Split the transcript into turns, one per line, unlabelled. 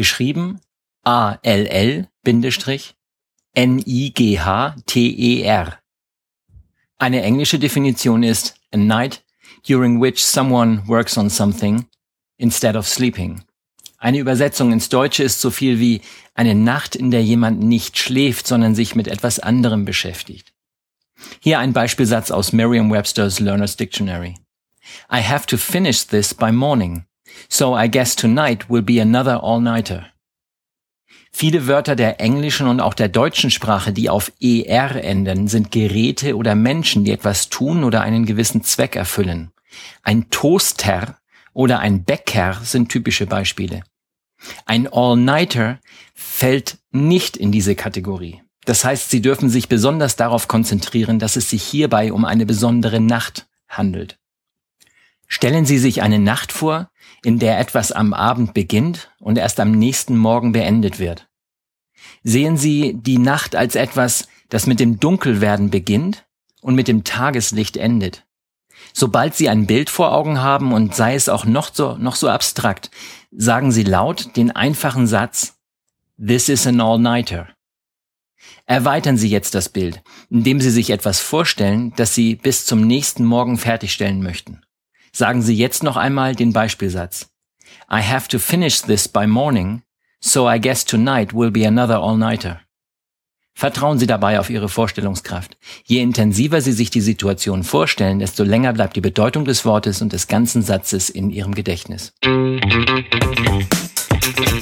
Geschrieben A-L-L-N-I-G-H-T-E-R. Eine englische Definition ist a night during which someone works on something instead of sleeping. Eine Übersetzung ins Deutsche ist so viel wie eine Nacht, in der jemand nicht schläft, sondern sich mit etwas anderem beschäftigt. Hier ein Beispielsatz aus Merriam-Webster's Learner's Dictionary. I have to finish this by morning, so I guess tonight will be another all-nighter. Viele Wörter der englischen und auch der deutschen Sprache, die auf er enden, sind Geräte oder Menschen, die etwas tun oder einen gewissen Zweck erfüllen. Ein Toaster oder ein Bäcker sind typische Beispiele. Ein All-Nighter fällt nicht in diese Kategorie. Das heißt, Sie dürfen sich besonders darauf konzentrieren, dass es sich hierbei um eine besondere Nacht handelt. Stellen Sie sich eine Nacht vor, in der etwas am Abend beginnt und erst am nächsten Morgen beendet wird. Sehen Sie die Nacht als etwas, das mit dem Dunkelwerden beginnt und mit dem Tageslicht endet. Sobald Sie ein Bild vor Augen haben und sei es auch noch so, noch so abstrakt, sagen Sie laut den einfachen Satz, This is an all-nighter. Erweitern Sie jetzt das Bild, indem Sie sich etwas vorstellen, das Sie bis zum nächsten Morgen fertigstellen möchten. Sagen Sie jetzt noch einmal den Beispielsatz. I have to finish this by morning, so I guess tonight will be another all-nighter. Vertrauen Sie dabei auf Ihre Vorstellungskraft. Je intensiver Sie sich die Situation vorstellen, desto länger bleibt die Bedeutung des Wortes und des ganzen Satzes in Ihrem Gedächtnis.